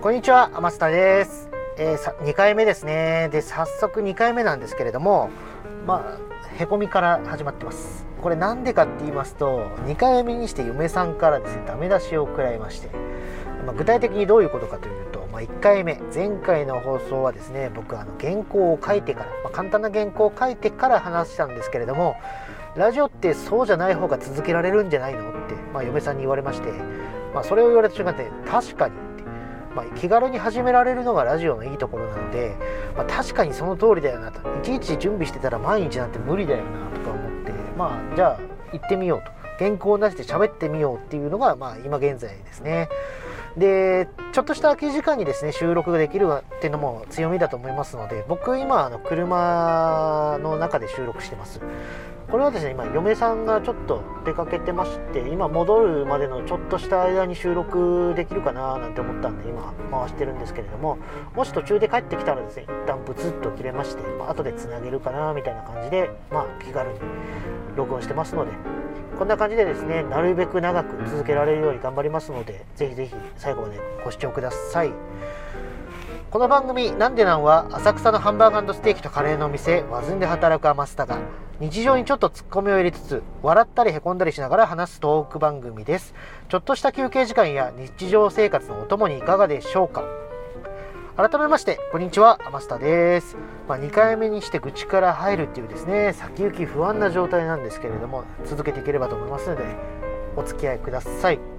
こんにちは、天下です。えー、2回目ですね。で、早速2回目なんですけれども、まあ、へこみから始まってます。これなんでかって言いますと、2回目にして嫁さんからですね、ダメ出しを食らいまして、まあ、具体的にどういうことかというと、まあ、1回目、前回の放送はですね、僕、あの原稿を書いてから、まあ、簡単な原稿を書いてから話したんですけれども、ラジオってそうじゃない方が続けられるんじゃないのって、まあ、嫁さんに言われまして、まあ、それを言われた瞬間で確かにまあ、気軽に始められるのがラジオのいいところなので、まあ、確かにその通りだよなと。いちいち準備してたら毎日なんて無理だよなとか思って。まあじゃあ行ってみようと。原稿を出して喋ってみようっていうのが、まあ、今現在ですね。でちょっとした空き時間にですね収録ができるっていうのも強みだと思いますので僕今あの車の中で収録してます。これはですね今嫁さんがちょっと出かけてまして今戻るまでのちょっとした間に収録できるかななんて思ったんで今回してるんですけれどももし途中で帰ってきたらですね一旦ブツッと切れまして、まあ、後でつなげるかなみたいな感じでまあ気軽に録音してますのでこんな感じでですねなるべく長く続けられるように頑張りますのでぜひぜひ最後までご視聴ください。この番組「なんでなん」は浅草のハンバーガーステーキとカレーのお店ワズンで働くアマスタが日常にちょっとツッコミを入れつつ笑ったりへこんだりしながら話すトーク番組です。ちょっとした休憩時間や日常生活のお供にいかがでしょうか。改めましてこんにちは天下です、まあ、2回目にして愚痴から入るっていうですね先行き不安な状態なんですけれども続けていければと思いますのでお付き合いください。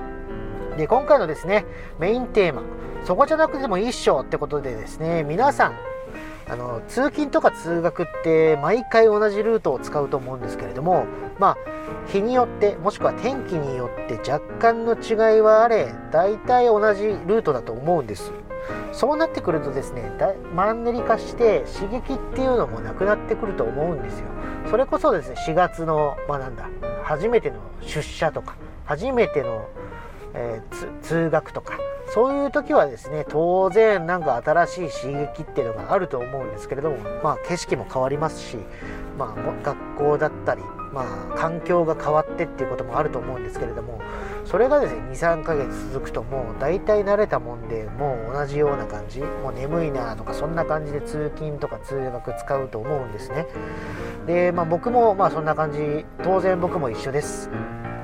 で今回のですねメインテーマそこじゃなくてもいいってことでですね皆さんあの通勤とか通学って毎回同じルートを使うと思うんですけれどもまあ日によってもしくは天気によって若干の違いはあれ大体同じルートだと思うんです。そうなってくるとですねマンネリ化して刺激っていうのもなくなってくると思うんですよ。それこそですね4月のまあなんだ初めての出社とか初めてのえー、通学とかそういう時はですね当然なんか新しい刺激っていうのがあると思うんですけれどもまあ景色も変わりますしまあ学校だったりまあ環境が変わってっていうこともあると思うんですけれどもそれがですね23ヶ月続くともう大体慣れたもんでもう同じような感じもう眠いなとかそんな感じで通勤とか通学使うと思うんですね。でまあ僕もまあそんな感じ。当然僕も一緒です。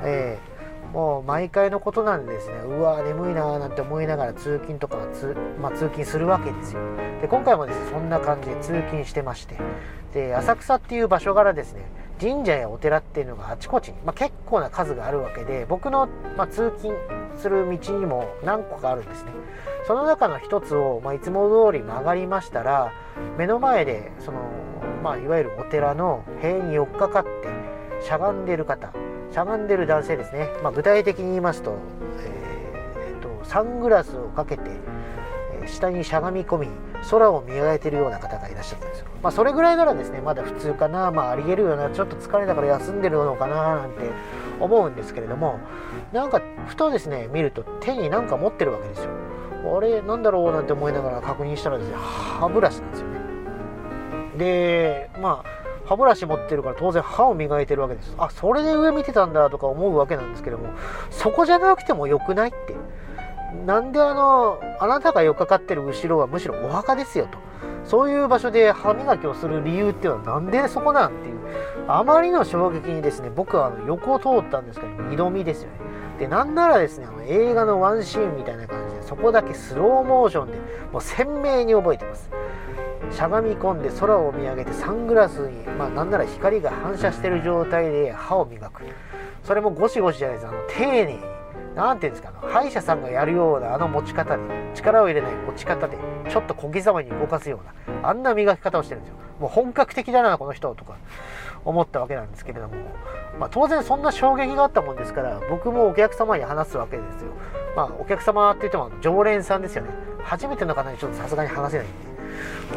えーもう毎回のことなんですね。うわ眠いなーなんて思いながら通勤とか通,、まあ、通勤するわけですよ。で今回もですねそんな感じで通勤してまして。で浅草っていう場所からですね神社やお寺っていうのがあちこちに、まあ、結構な数があるわけで僕の、まあ、通勤する道にも何個かあるんですね。その中の一つを、まあ、いつも通り曲がりましたら目の前でその、まあ、いわゆるお寺の塀に寄っかかってしゃがんでる方しゃがんでる男性ですね、まあ、具体的に言いますと,、えー、とサングラスをかけて、下にしゃがみ込み空を見上げてるような方がいらっしゃったんですよ、まあ、それぐらいならですねまだ普通かな、まあ、ありえるような。ちょっと疲れたから休んでるのかななんて思うんですけれどもなんかふとですね見ると手に何か持ってるわけですよ。あれなんだろうなんて思いながら確認したらですね歯ブラシなんですよね。でまあ歯ブラシ持ってるから当然歯を磨いてるわけです。あそれで上見てたんだとか思うわけなんですけどもそこじゃなくてもよくないって。なんであのあなたが寄っかかってる後ろはむしろお墓ですよと。そういう場所で歯磨きをする理由っていうのはなんでそこなんっていう。あまりの衝撃にですね僕はあの横を通ったんですけど二度見ですよね。でなんならですねあの映画のワンシーンみたいな感じでそこだけスローモーションでもう鮮明に覚えてます。しゃがみ込んで空を見上げてサングラスに、まあ、なんなら光が反射してる状態で歯を磨く。それもゴシゴシじゃないですあの丁寧に何ていうんですか歯医者さんがやるようなあの持ち方で力を入れない持ち方でちょっと小刻みに動かすようなあんな磨き方をしてるんですよ。もう本格的だなこの人とか思ったわけなんですけれども、まあ、当然そんな衝撃があったもんですから僕もお客様に話すわけですよまあお客様って言っても常連さんですよね。初めての方にちょっとさすがに話せないんで。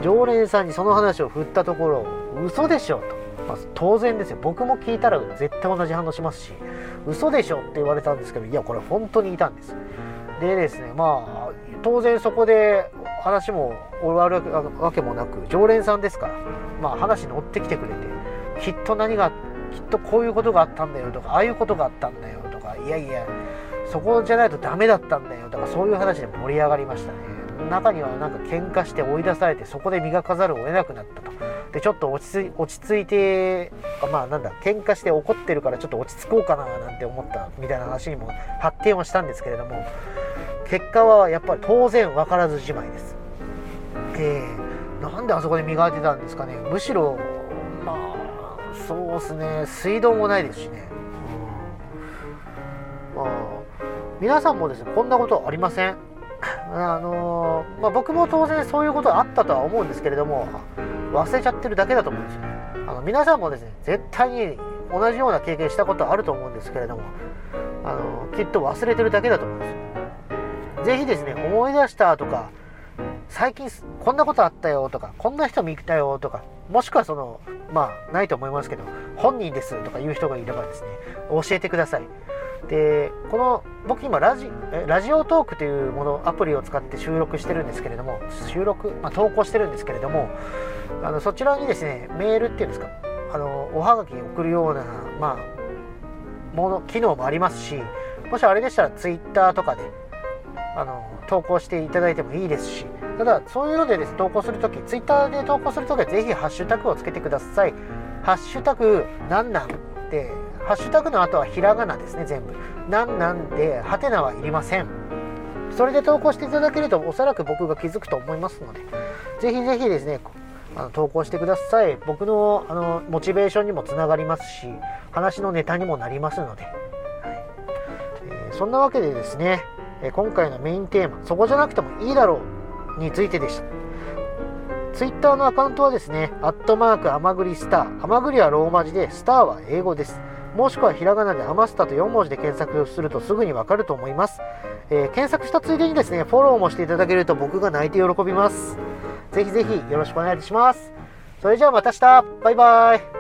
常連さんにその話を振ったところ嘘でしょと、まあ、当然ですよ。僕も聞いたら絶対同じ反応しますし嘘でしょって言われたんですけどいやこれ本当にいたんです。でですねまあ当然そこで話も終わるわけもなく常連さんですからまあ話乗ってきてくれてきっと何がきっとこういうことがあったんだよとかああいうことがあったんだよとかいやいやそこじゃないとダメだったんだよとかそういう話で盛り上がりましたね。中にはなんか喧嘩して追い出されてそこで磨かざるを得なくなったと。でちょっと落ち着落ち着いてまあなんだ喧嘩して怒ってるからちょっと落ち着こうかななんて思ったみたいな話にも発展はしたんですけれども結果はやっぱり当然分からずじまいです。えー、なんであそこで磨いてたんですかね。むしろまあそうですね。水道もないですしね。うん。まあ、皆さんもですねこんなことありません？あのー、まあ、僕も当然そういうことあったとは思うんですけれども忘れちゃってるだけだと思うんですよあの皆さんもですね絶対に同じような経験したことあると思うんですけれどもあのきっと忘れてるだけだと思うんですよ。ぜひですね思い出したとか最近こんなことあったよとかこんな人見たよとかもしくはそのまあないと思いますけど本人ですとかいう人がいればですね教えてください。でこの僕今ラジラジオトークというものアプリを使って収録してるんですけれども収録、まあ、投稿してるんですけれどもあのそちらにですねメールっていうんですかあのおはがき送るような、まあ、もの機能もありますしもしあれでしたらツイッターとかであの投稿していただいてもいいですしただそういうのでです、ね、投稿するときツイッターで投稿するときはぜひハッシュタグをつけてください。ハッシュタグなんなん？ってハッシュタグの後はひらがなですね全部。なんなんでハテナはいりません。それで投稿していただけるとおそらく僕が気づくと思いますのでぜひぜひですねあの投稿してください。僕のあのモチベーションにもつながりますし話のネタにもなりますので、はい。えー、そんなわけでですね今回のメインテーマ「そこじゃなくてもいいだろう」についてでした。ツイッターのアカウントはですね、アットマーク、アマグリスター。アマグリはローマ字で、スターは英語です。もしくはひらがなでアマスタと4文字で検索するとすぐにわかると思います、えー、検索したついでにですね、フォローもしていただけると僕が泣いて喜びます。ぜひぜひよろしくお願いします。それじゃあまた明日バイバイ